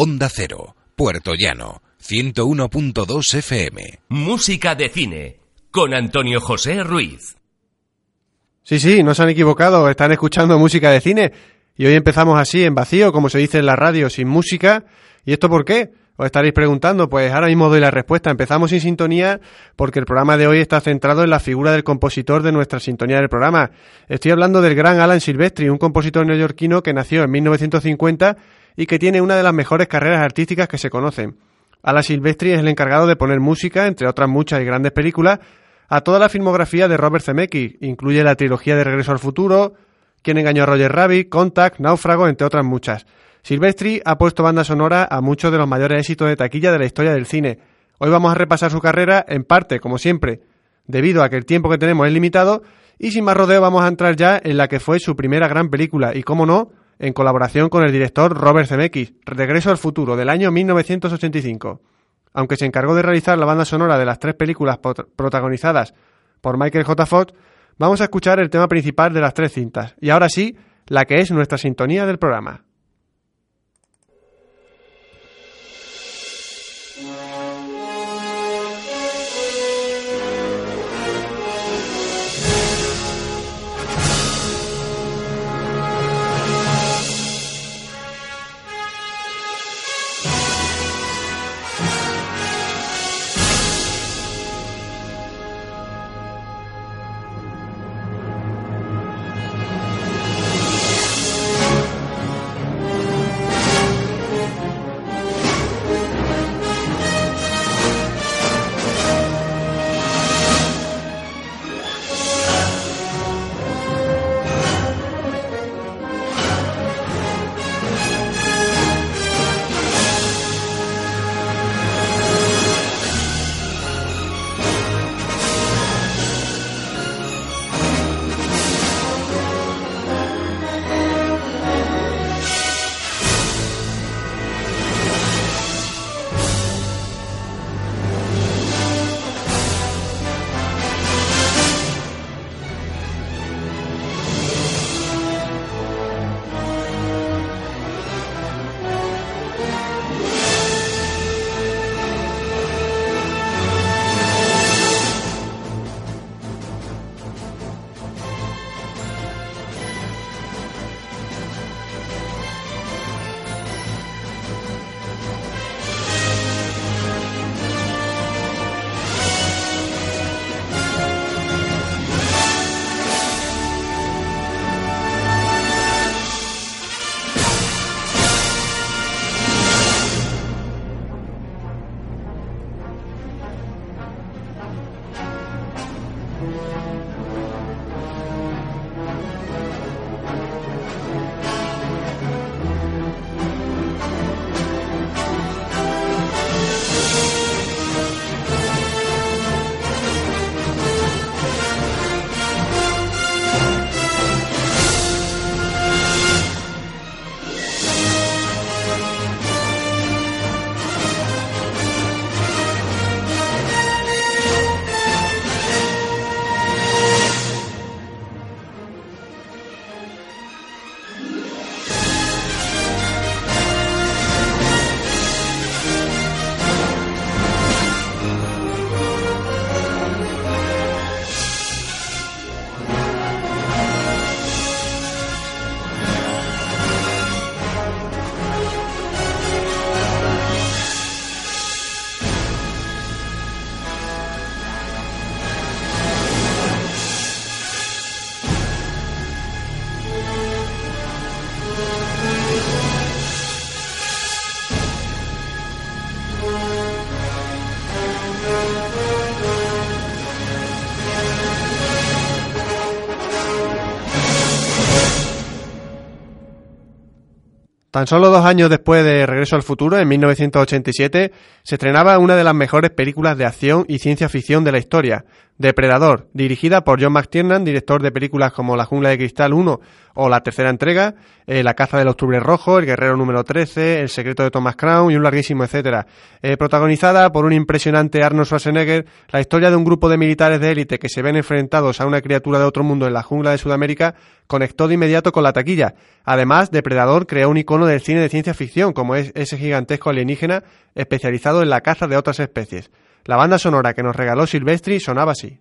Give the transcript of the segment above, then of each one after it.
Onda Cero, Puerto Llano, 101.2 FM. Música de cine, con Antonio José Ruiz. Sí, sí, no se han equivocado, están escuchando música de cine. Y hoy empezamos así, en vacío, como se dice en la radio, sin música. ¿Y esto por qué? Os estaréis preguntando, pues ahora mismo doy la respuesta. Empezamos sin sintonía porque el programa de hoy está centrado en la figura del compositor de nuestra sintonía del programa. Estoy hablando del gran Alan Silvestri, un compositor neoyorquino que nació en 1950 y que tiene una de las mejores carreras artísticas que se conocen. Alan Silvestri es el encargado de poner música, entre otras muchas y grandes películas, a toda la filmografía de Robert Zemeckis. Incluye la trilogía de Regreso al Futuro, Quien engañó a Roger Rabbit, Contact, Náufrago, entre otras muchas. Silvestri ha puesto banda sonora a muchos de los mayores éxitos de taquilla de la historia del cine. Hoy vamos a repasar su carrera, en parte, como siempre, debido a que el tiempo que tenemos es limitado, y sin más rodeo vamos a entrar ya en la que fue su primera gran película, y como no, en colaboración con el director Robert Zemeckis, Regreso al Futuro, del año 1985. Aunque se encargó de realizar la banda sonora de las tres películas protagonizadas por Michael J. Fox, vamos a escuchar el tema principal de las tres cintas, y ahora sí, la que es nuestra sintonía del programa. Tan solo dos años después de Regreso al Futuro, en 1987, se estrenaba una de las mejores películas de acción y ciencia ficción de la historia, Depredador, dirigida por John McTiernan, director de películas como La jungla de cristal 1 o la tercera entrega, eh, La caza del octubre rojo, El guerrero número 13, El secreto de Thomas Crown y un larguísimo etcétera. Eh, protagonizada por un impresionante Arnold Schwarzenegger, la historia de un grupo de militares de élite que se ven enfrentados a una criatura de otro mundo en la jungla de Sudamérica conectó de inmediato con la taquilla. Además, Depredador creó un icono del cine de ciencia ficción, como es ese gigantesco alienígena especializado en la caza de otras especies. La banda sonora que nos regaló Silvestri sonaba así.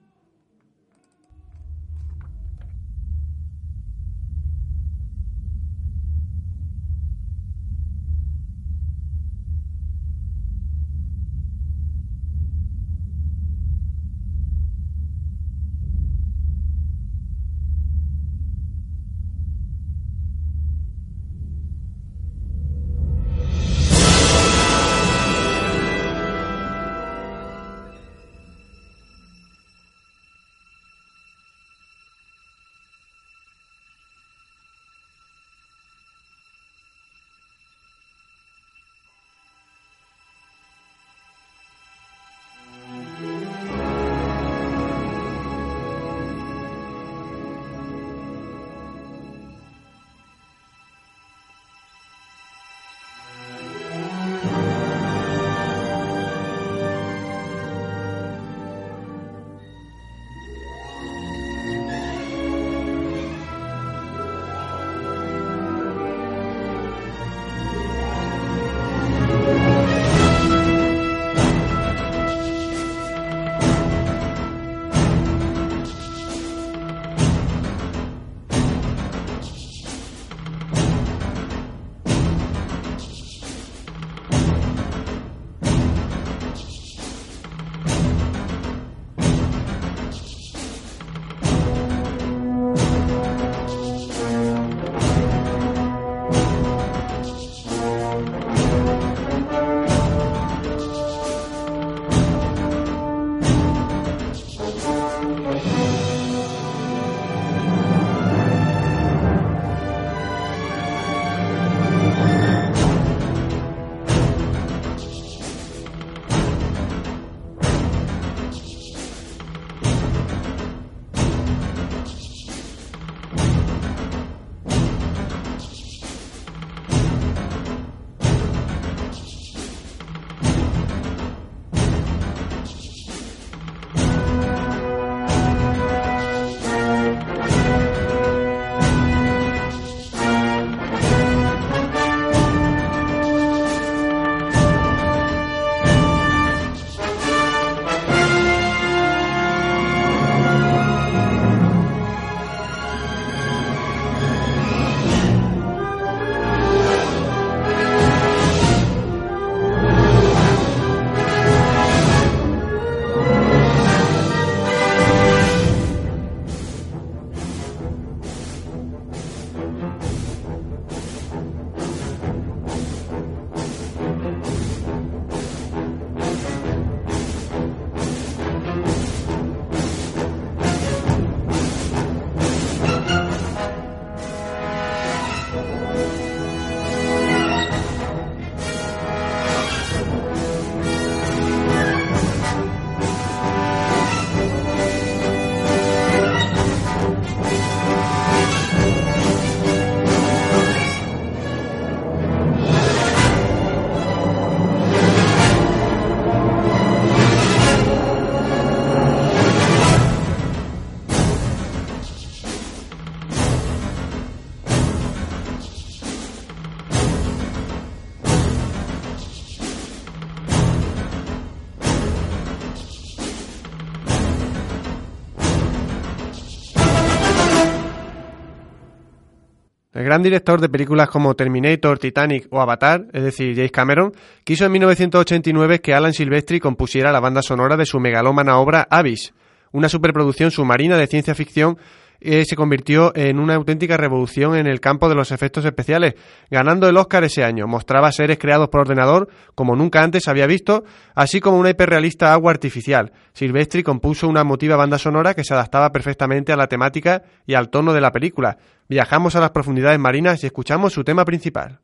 Gran director de películas como Terminator, Titanic o Avatar, es decir, James Cameron, quiso en 1989 que Alan Silvestri compusiera la banda sonora de su megalómana obra Abyss, una superproducción submarina de ciencia ficción se convirtió en una auténtica revolución en el campo de los efectos especiales, ganando el Oscar ese año. Mostraba seres creados por ordenador como nunca antes había visto, así como una hiperrealista agua artificial. Silvestri compuso una emotiva banda sonora que se adaptaba perfectamente a la temática y al tono de la película. Viajamos a las profundidades marinas y escuchamos su tema principal.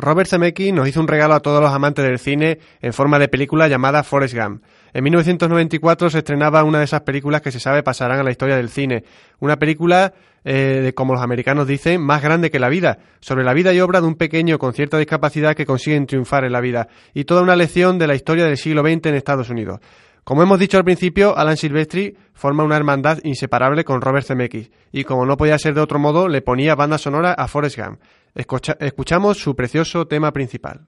Robert Zemeckis nos hizo un regalo a todos los amantes del cine en forma de película llamada Forrest Gump. En 1994 se estrenaba una de esas películas que se sabe pasarán a la historia del cine. Una película, eh, de, como los americanos dicen, más grande que la vida, sobre la vida y obra de un pequeño con cierta discapacidad que consiguen triunfar en la vida, y toda una lección de la historia del siglo XX en Estados Unidos. Como hemos dicho al principio, Alan Silvestri forma una hermandad inseparable con Robert Zemeckis, y como no podía ser de otro modo, le ponía banda sonora a Forrest Gump. Escuchamos su precioso tema principal.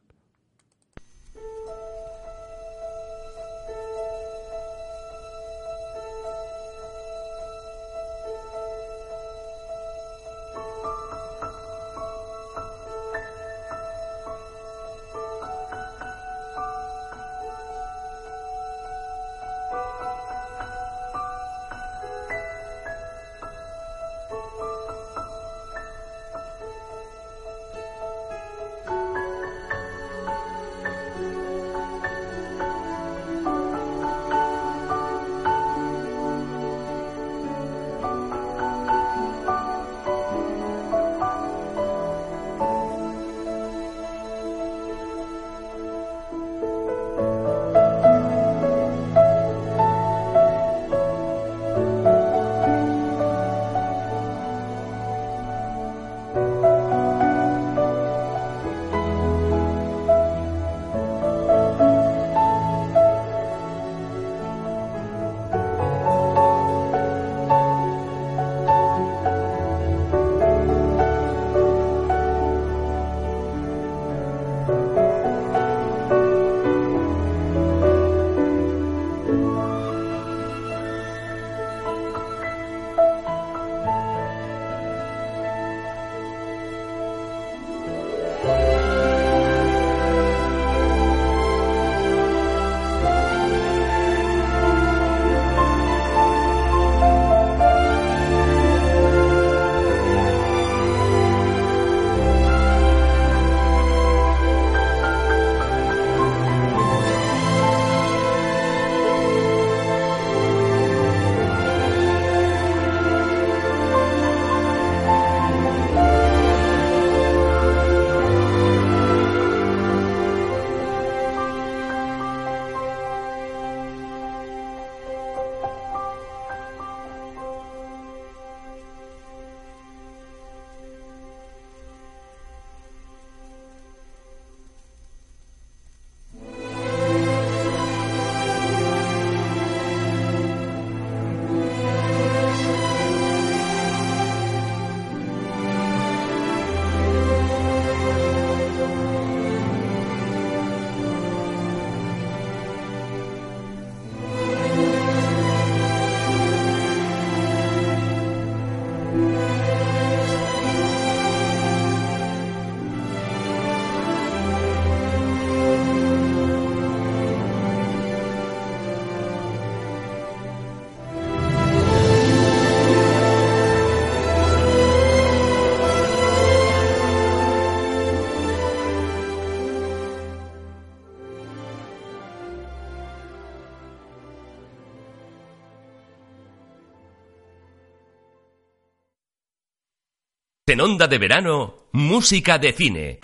En Onda de Verano, música de cine.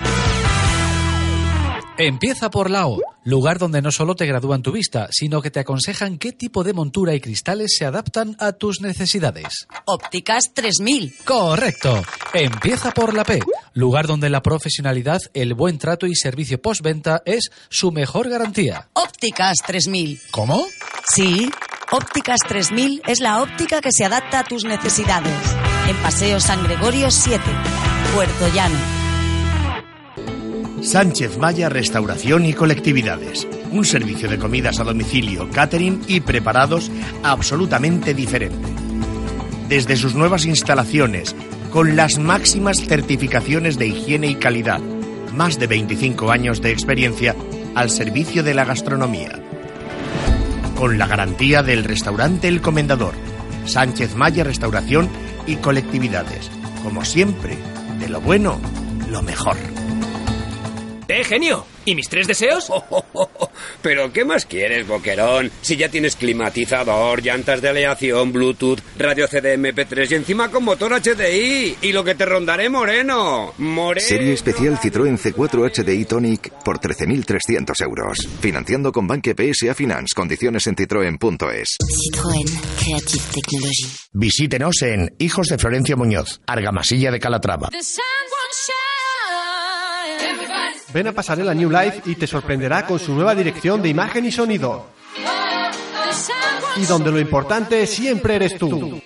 Empieza por la O, lugar donde no solo te gradúan tu vista, sino que te aconsejan qué tipo de montura y cristales se adaptan a tus necesidades. Ópticas 3000. Correcto. Empieza por la P, lugar donde la profesionalidad, el buen trato y servicio postventa es su mejor garantía. Ópticas 3000. ¿Cómo? Sí. Ópticas 3000 es la óptica que se adapta a tus necesidades. En Paseo San Gregorio 7, Puerto Llano. Sánchez Maya Restauración y Colectividades. Un servicio de comidas a domicilio, catering y preparados absolutamente diferente. Desde sus nuevas instalaciones, con las máximas certificaciones de higiene y calidad, más de 25 años de experiencia al servicio de la gastronomía. Con la garantía del restaurante El Comendador, Sánchez Maya Restauración y colectividades. Como siempre, de lo bueno, lo mejor. ¡Eh, genio! ¿Y mis tres deseos? ¿Pero qué más quieres, Boquerón? Si ya tienes climatizador, llantas de aleación, Bluetooth, radio CD-MP3 y encima con motor HDI. Y lo que te rondaré moreno. Moreno. Serie especial Citroën C4 HDI Tonic por 13.300 euros. Financiando con Banque PSA Finance. Condiciones en citroen.es. Citroën. Creative Technology. Visítenos en Hijos de Florencio Muñoz, Argamasilla de Calatrava. Ven a Pasarela New Life y te sorprenderá con su nueva dirección de imagen y sonido. Y donde lo importante siempre eres tú.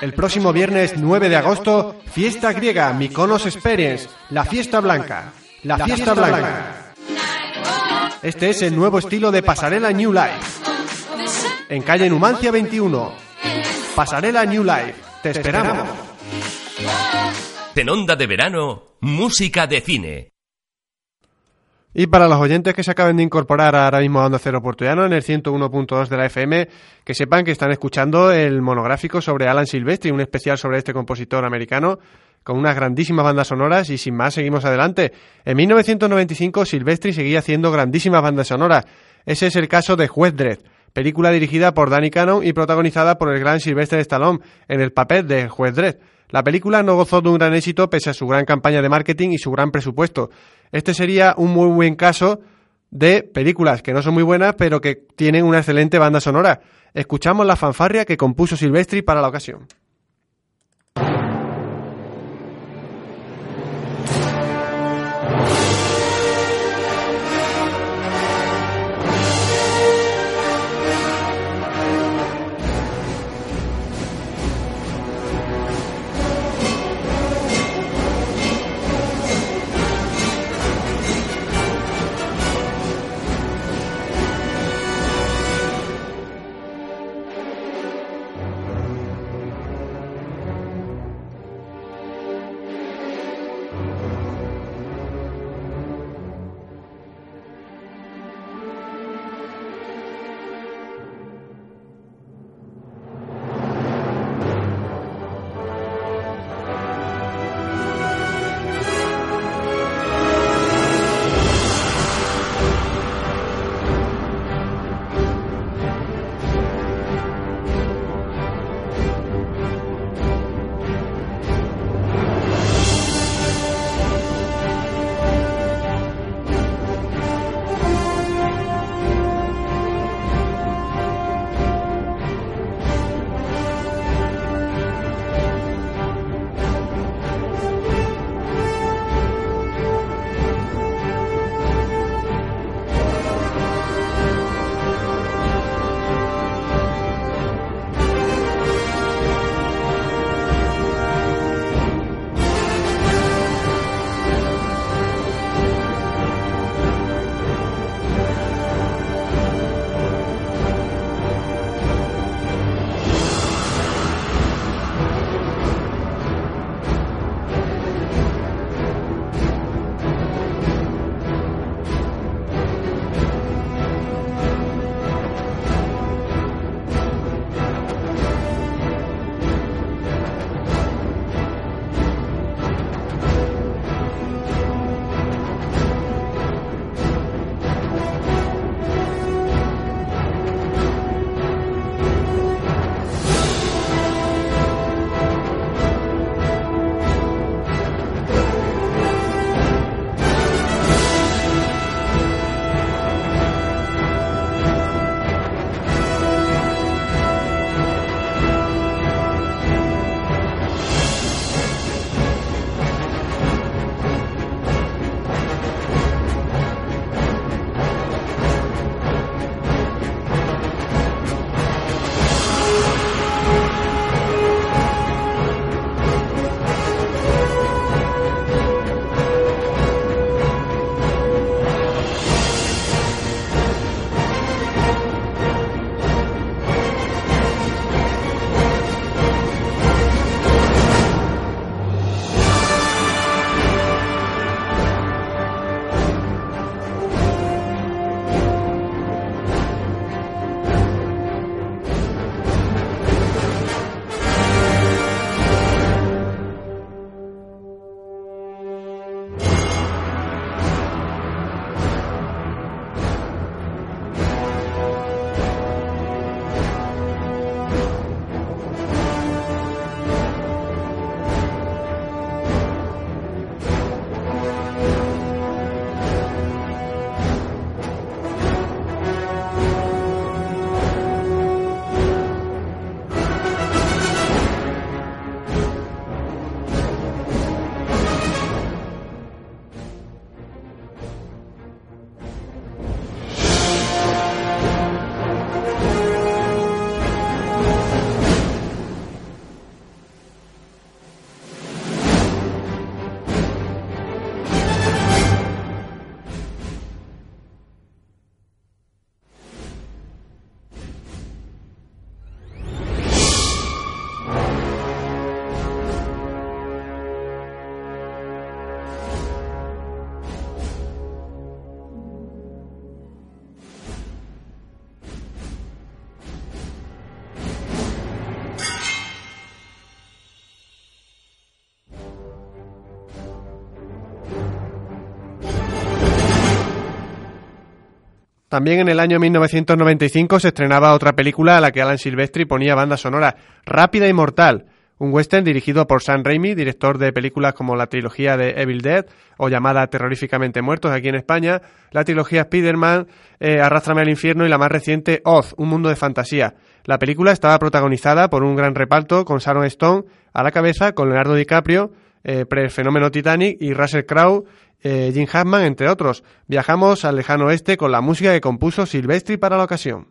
El próximo viernes 9 de agosto, fiesta griega, Mykonos Experience, la fiesta blanca. La fiesta blanca. Este es el nuevo estilo de Pasarela New Life. En calle Numancia 21. Pasarela New Life. Te esperamos. En onda de verano, música de cine. Y para los oyentes que se acaben de incorporar ahora mismo a Onda Cero Portuano en el 101.2 de la FM, que sepan que están escuchando el monográfico sobre Alan Silvestri, un especial sobre este compositor americano, con unas grandísimas bandas sonoras y sin más seguimos adelante. En 1995 Silvestri seguía haciendo grandísimas bandas sonoras. Ese es el caso de Juez Dredd, película dirigida por Danny Cannon y protagonizada por el gran Sylvester Stallone en el papel de Juez Dredd. La película no gozó de un gran éxito pese a su gran campaña de marketing y su gran presupuesto. Este sería un muy buen caso de películas que no son muy buenas, pero que tienen una excelente banda sonora. Escuchamos la fanfarria que compuso Silvestri para la ocasión. También en el año 1995 se estrenaba otra película a la que Alan Silvestri ponía banda sonora, Rápida y Mortal, un western dirigido por Sam Raimi, director de películas como la trilogía de Evil Dead o llamada Terroríficamente Muertos aquí en España, la trilogía Spider-Man, eh, Arrástrame al infierno y la más reciente Oz, un mundo de fantasía. La película estaba protagonizada por un gran reparto con Sharon Stone a la cabeza, con Leonardo DiCaprio, eh, pre-fenómeno Titanic y Russell Crowe eh, Jim Hammond, entre otros. Viajamos al lejano oeste con la música que compuso Silvestri para la ocasión.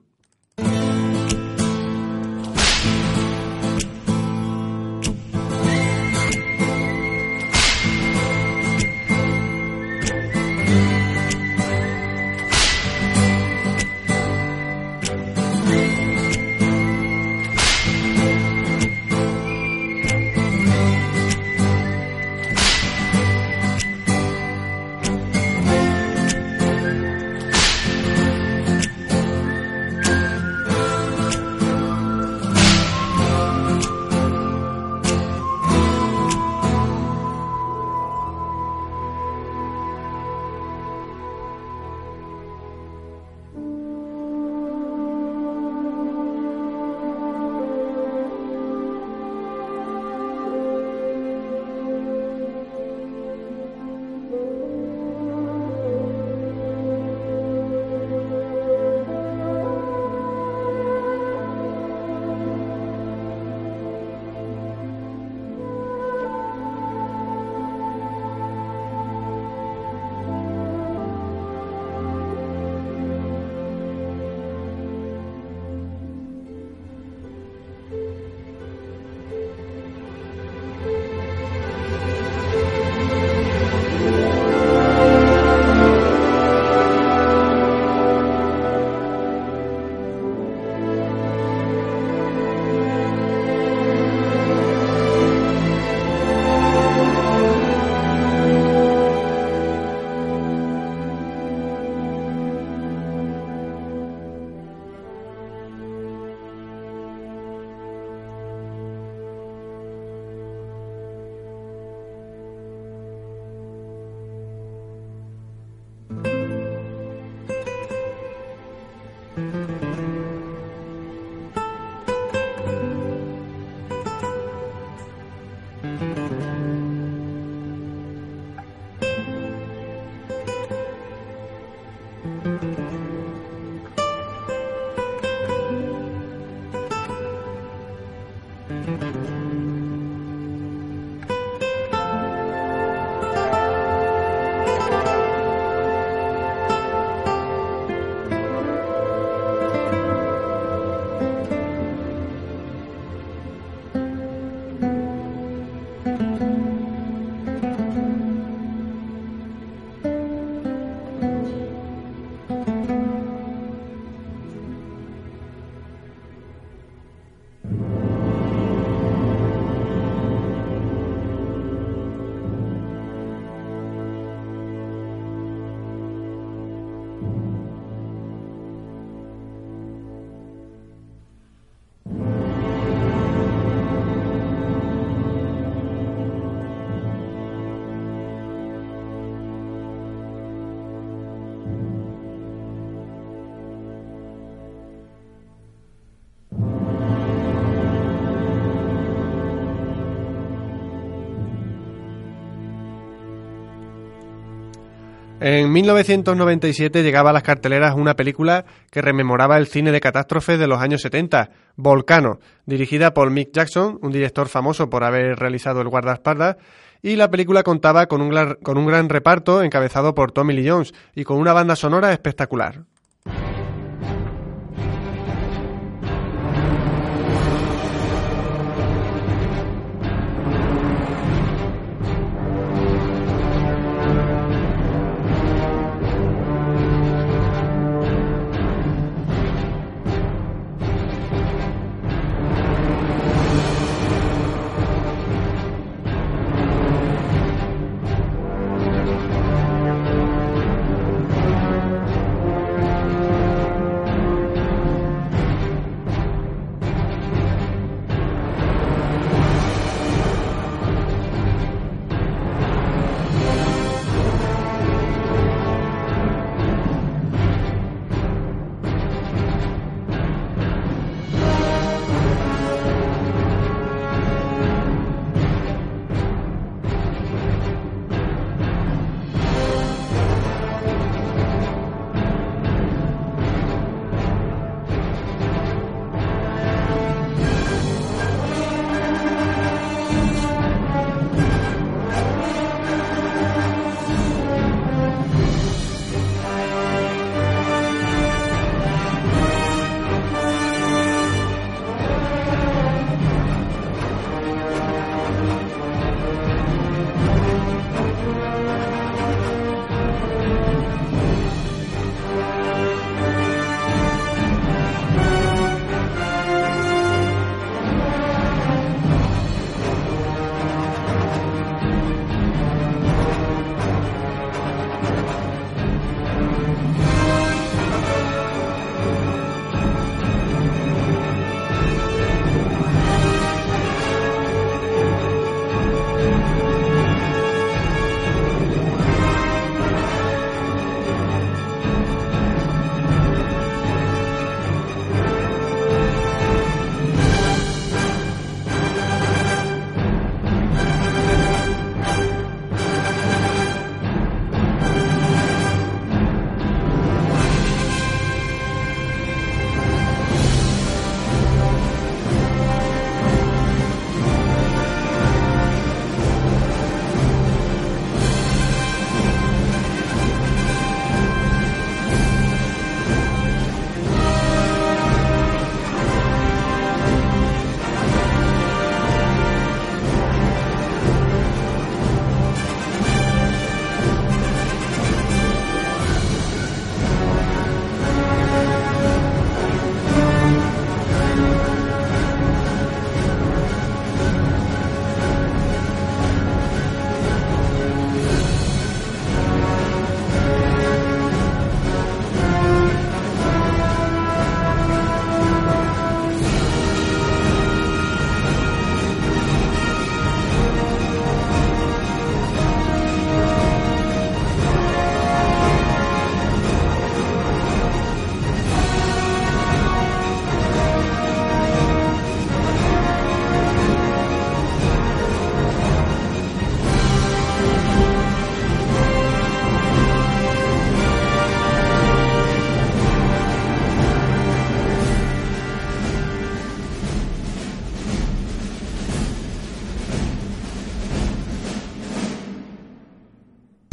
En 1997 llegaba a las carteleras una película que rememoraba el cine de catástrofes de los años 70, Volcano, dirigida por Mick Jackson, un director famoso por haber realizado El guardaespaldas, y la película contaba con un, con un gran reparto encabezado por Tommy Lee Jones y con una banda sonora espectacular.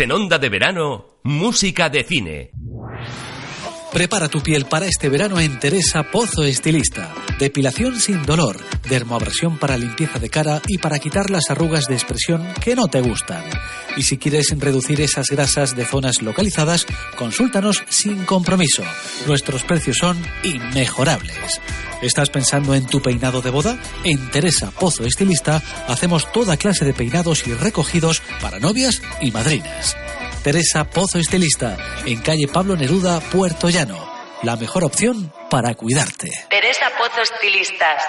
En onda de verano, música de cine. Prepara tu piel para este verano en Teresa Pozo Estilista. Depilación sin dolor, dermoabrasión para limpieza de cara y para quitar las arrugas de expresión que no te gustan. Y si quieres reducir esas grasas de zonas localizadas, consúltanos sin compromiso. Nuestros precios son inmejorables. ¿Estás pensando en tu peinado de boda? En Teresa Pozo Estilista hacemos toda clase de peinados y recogidos para novias y madrinas. Teresa Pozo Estilista, en calle Pablo Neruda, Puerto Llano. La mejor opción para cuidarte. Teresa Pozo Estilistas.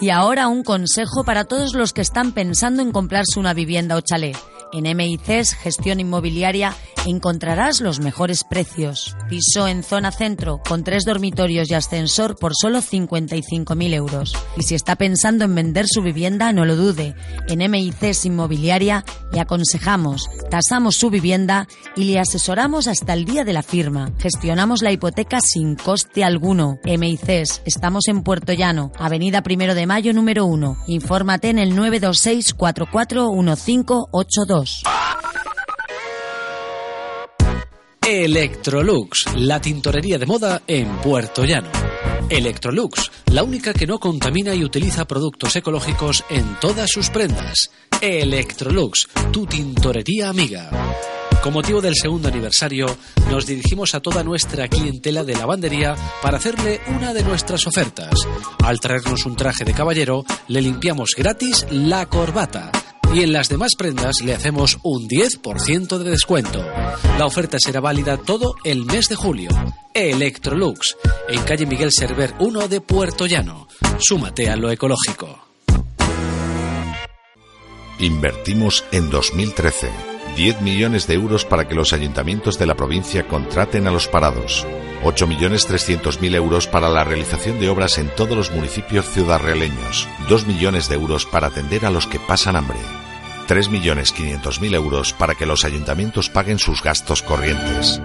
Y ahora un consejo para todos los que están pensando en comprarse una vivienda o chalet. En MICES Gestión Inmobiliaria encontrarás los mejores precios. Piso en zona centro con tres dormitorios y ascensor por solo 55.000 euros. Y si está pensando en vender su vivienda, no lo dude. En MICES Inmobiliaria le aconsejamos, tasamos su vivienda y le asesoramos hasta el día de la firma. Gestionamos la hipoteca sin coste alguno. MICES, estamos en Puerto Llano, Avenida Primero de Mayo número 1. Infórmate en el 926 441582. Electrolux, la tintorería de moda en Puerto Llano. Electrolux, la única que no contamina y utiliza productos ecológicos en todas sus prendas. Electrolux, tu tintorería amiga. Con motivo del segundo aniversario, nos dirigimos a toda nuestra clientela de lavandería para hacerle una de nuestras ofertas. Al traernos un traje de caballero, le limpiamos gratis la corbata y en las demás prendas le hacemos un 10% de descuento. La oferta será válida todo el mes de julio. Electrolux, en calle Miguel Server 1 de Puerto Llano. Súmate a lo ecológico. Invertimos en 2013 10 millones de euros para que los ayuntamientos de la provincia contraten a los parados. 8.300.000 euros para la realización de obras en todos los municipios ciudadrealeños. 2 millones de euros para atender a los que pasan hambre. 3.500.000 euros para que los ayuntamientos paguen sus gastos corrientes.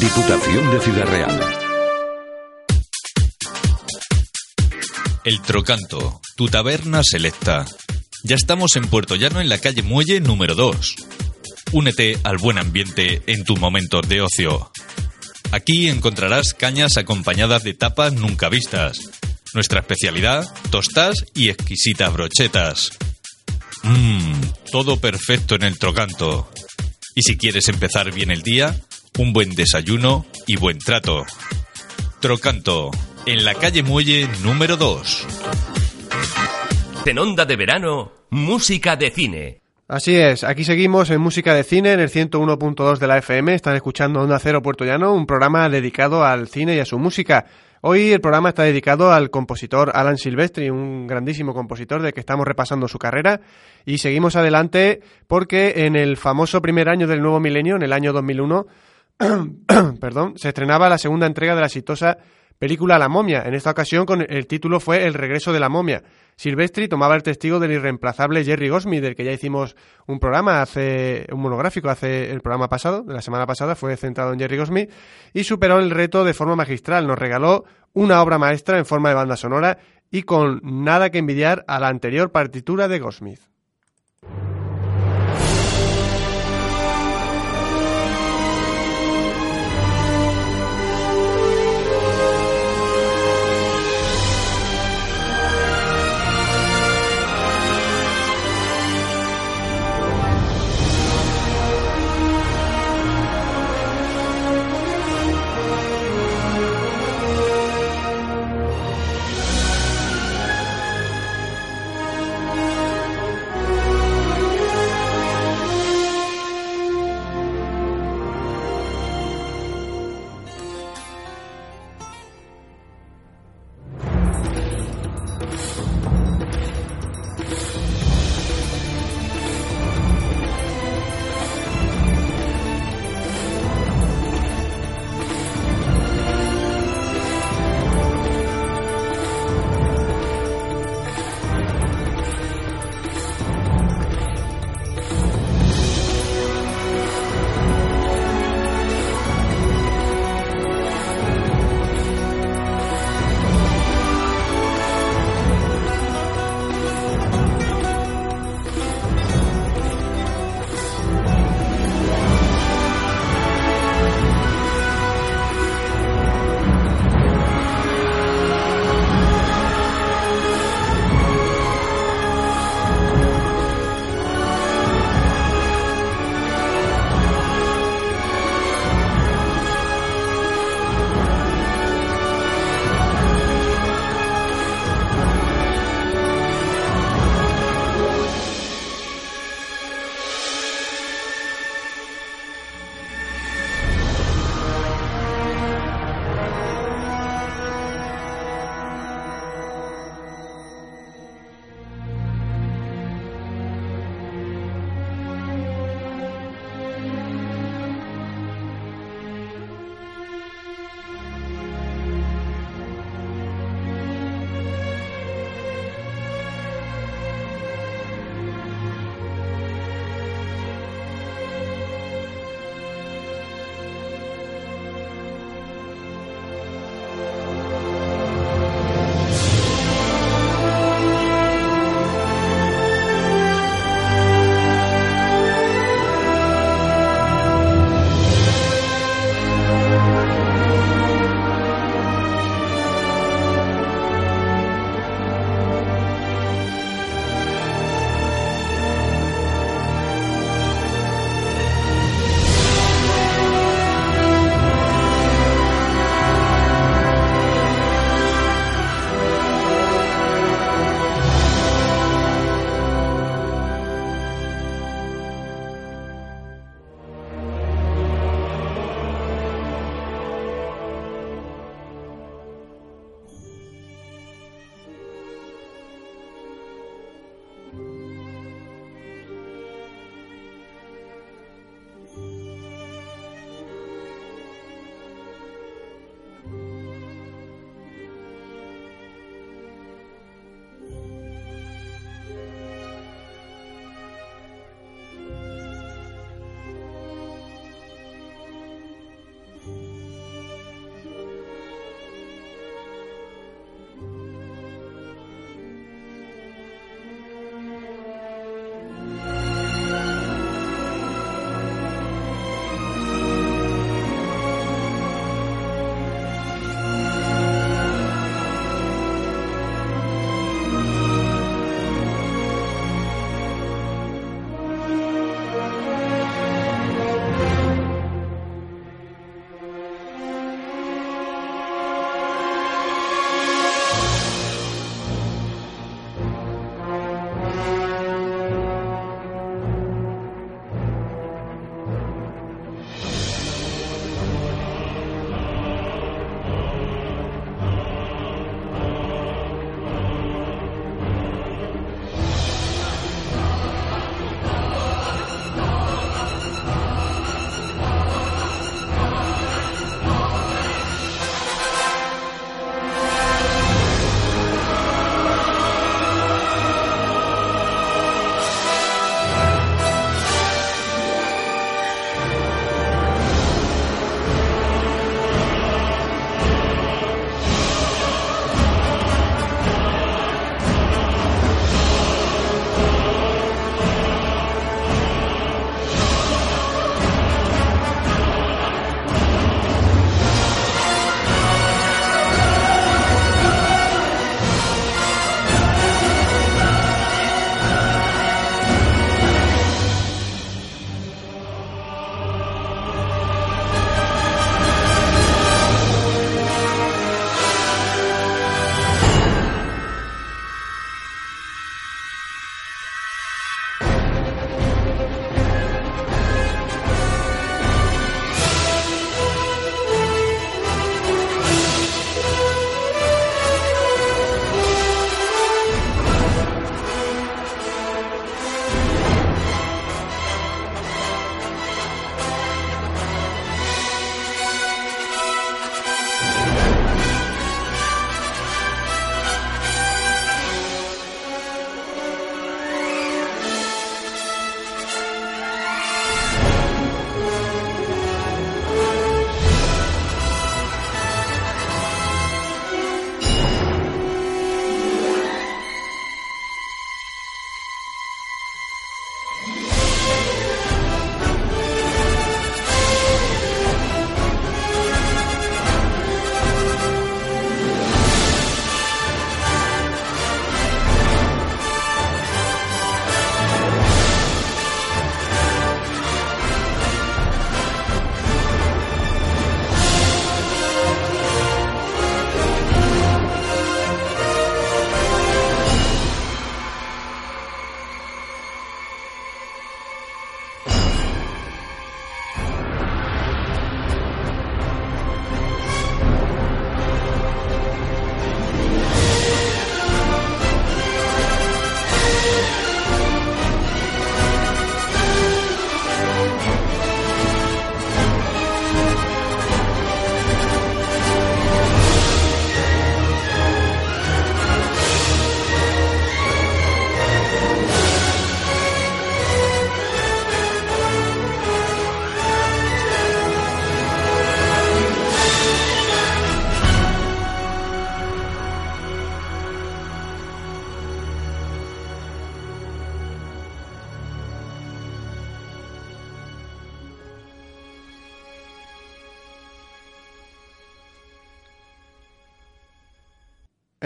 Diputación de Ciudad Real. El Trocanto, tu taberna selecta. Ya estamos en Puerto Llano en la calle Muelle número 2. Únete al buen ambiente en tu momento de ocio. Aquí encontrarás cañas acompañadas de tapas nunca vistas. Nuestra especialidad, tostas y exquisitas brochetas. Mmm, todo perfecto en el trocanto. Y si quieres empezar bien el día, un buen desayuno y buen trato. Trocanto, en la calle Muelle número 2. En onda de verano, música de cine. Así es, aquí seguimos en Música de Cine en el 101.2 de la FM. Están escuchando Onda Cero Puerto Llano, un programa dedicado al cine y a su música. Hoy el programa está dedicado al compositor Alan Silvestri, un grandísimo compositor de que estamos repasando su carrera. Y seguimos adelante porque en el famoso primer año del nuevo milenio, en el año 2001, perdón, se estrenaba la segunda entrega de la exitosa película La momia. En esta ocasión con el título fue El regreso de la momia. Silvestri tomaba el testigo del irreemplazable Jerry Goldsmith, del que ya hicimos un programa hace un monográfico hace el programa pasado, de la semana pasada fue centrado en Jerry Goldsmith y superó el reto de forma magistral. Nos regaló una obra maestra en forma de banda sonora y con nada que envidiar a la anterior partitura de Goldsmith.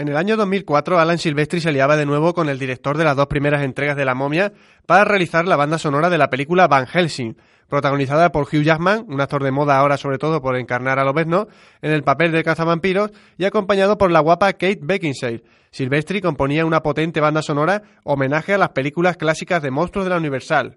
En el año 2004, Alan Silvestri se liaba de nuevo con el director de las dos primeras entregas de La momia para realizar la banda sonora de la película Van Helsing, protagonizada por Hugh Jackman, un actor de moda ahora sobre todo por encarnar a Lobezno, en el papel de cazavampiros, y acompañado por la guapa Kate Beckinsale. Silvestri componía una potente banda sonora homenaje a las películas clásicas de monstruos de la Universal.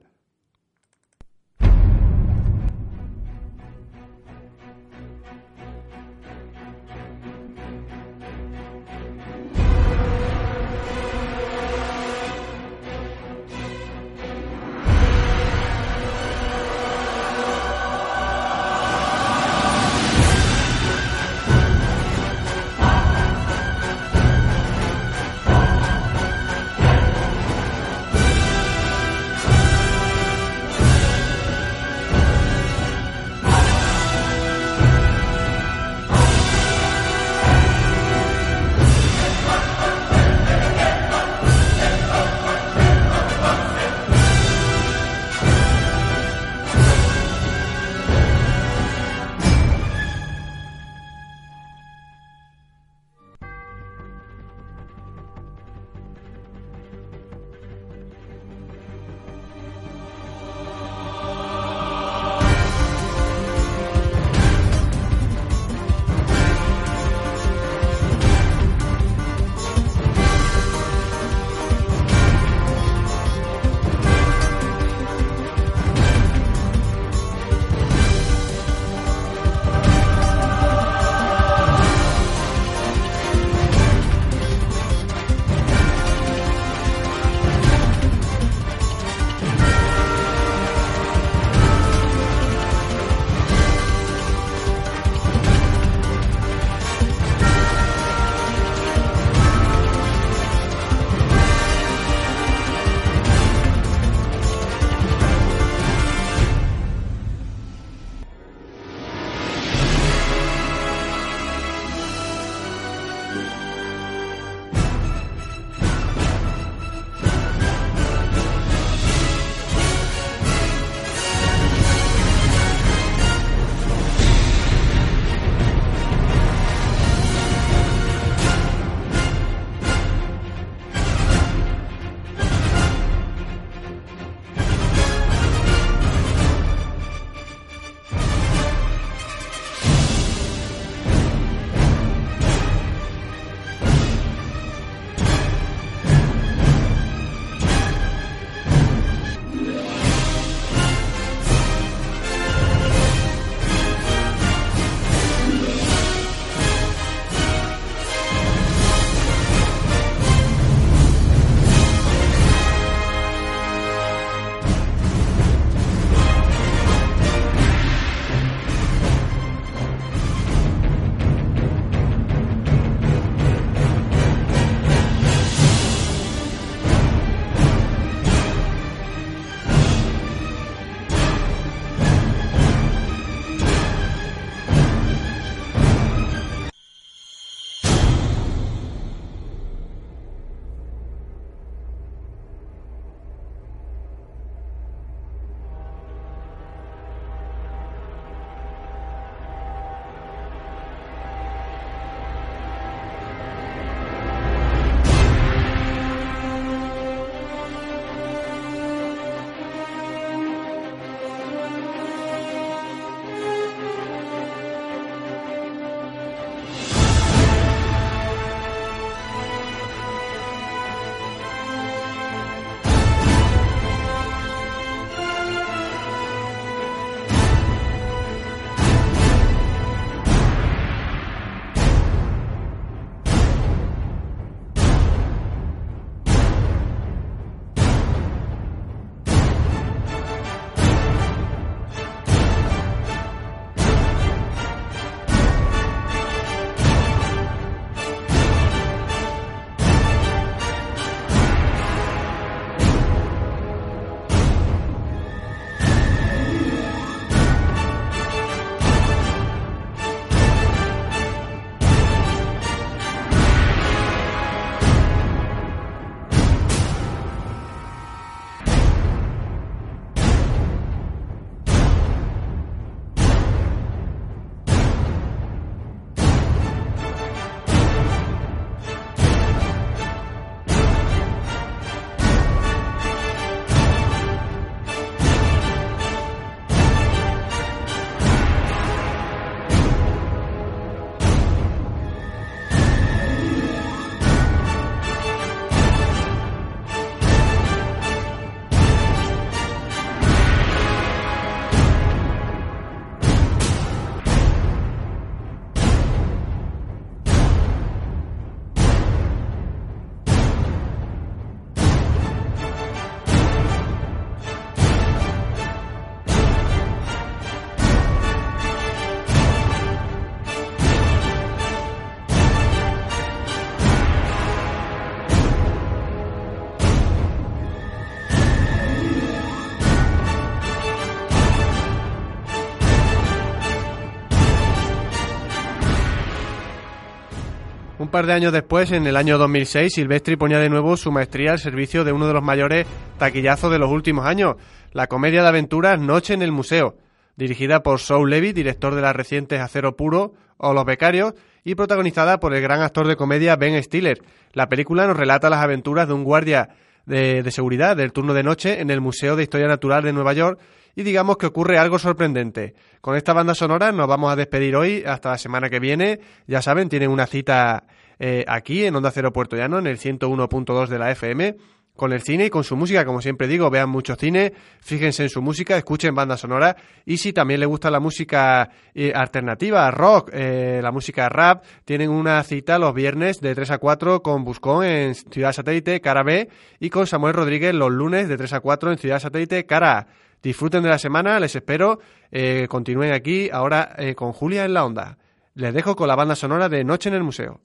Par de años después, en el año 2006, Silvestri ponía de nuevo su maestría al servicio de uno de los mayores taquillazos de los últimos años, la comedia de aventuras Noche en el Museo, dirigida por Saul Levy, director de las recientes Acero Puro o Los Becarios, y protagonizada por el gran actor de comedia Ben Stiller. La película nos relata las aventuras de un guardia de, de seguridad del turno de noche en el Museo de Historia Natural de Nueva York y digamos que ocurre algo sorprendente. Con esta banda sonora nos vamos a despedir hoy hasta la semana que viene. Ya saben, tienen una cita eh, aquí en Onda Cero Puerto Llano, en el 101.2 de la FM con el cine y con su música, como siempre digo, vean mucho cine, fíjense en su música, escuchen banda sonora y si también les gusta la música eh, alternativa, rock, eh, la música rap, tienen una cita los viernes de 3 a 4 con Buscón en Ciudad Satélite, cara B, y con Samuel Rodríguez los lunes de 3 a 4 en Ciudad Satélite, cara A. Disfruten de la semana, les espero, eh, continúen aquí ahora con Julia en la onda. Les dejo con la banda sonora de Noche en el Museo.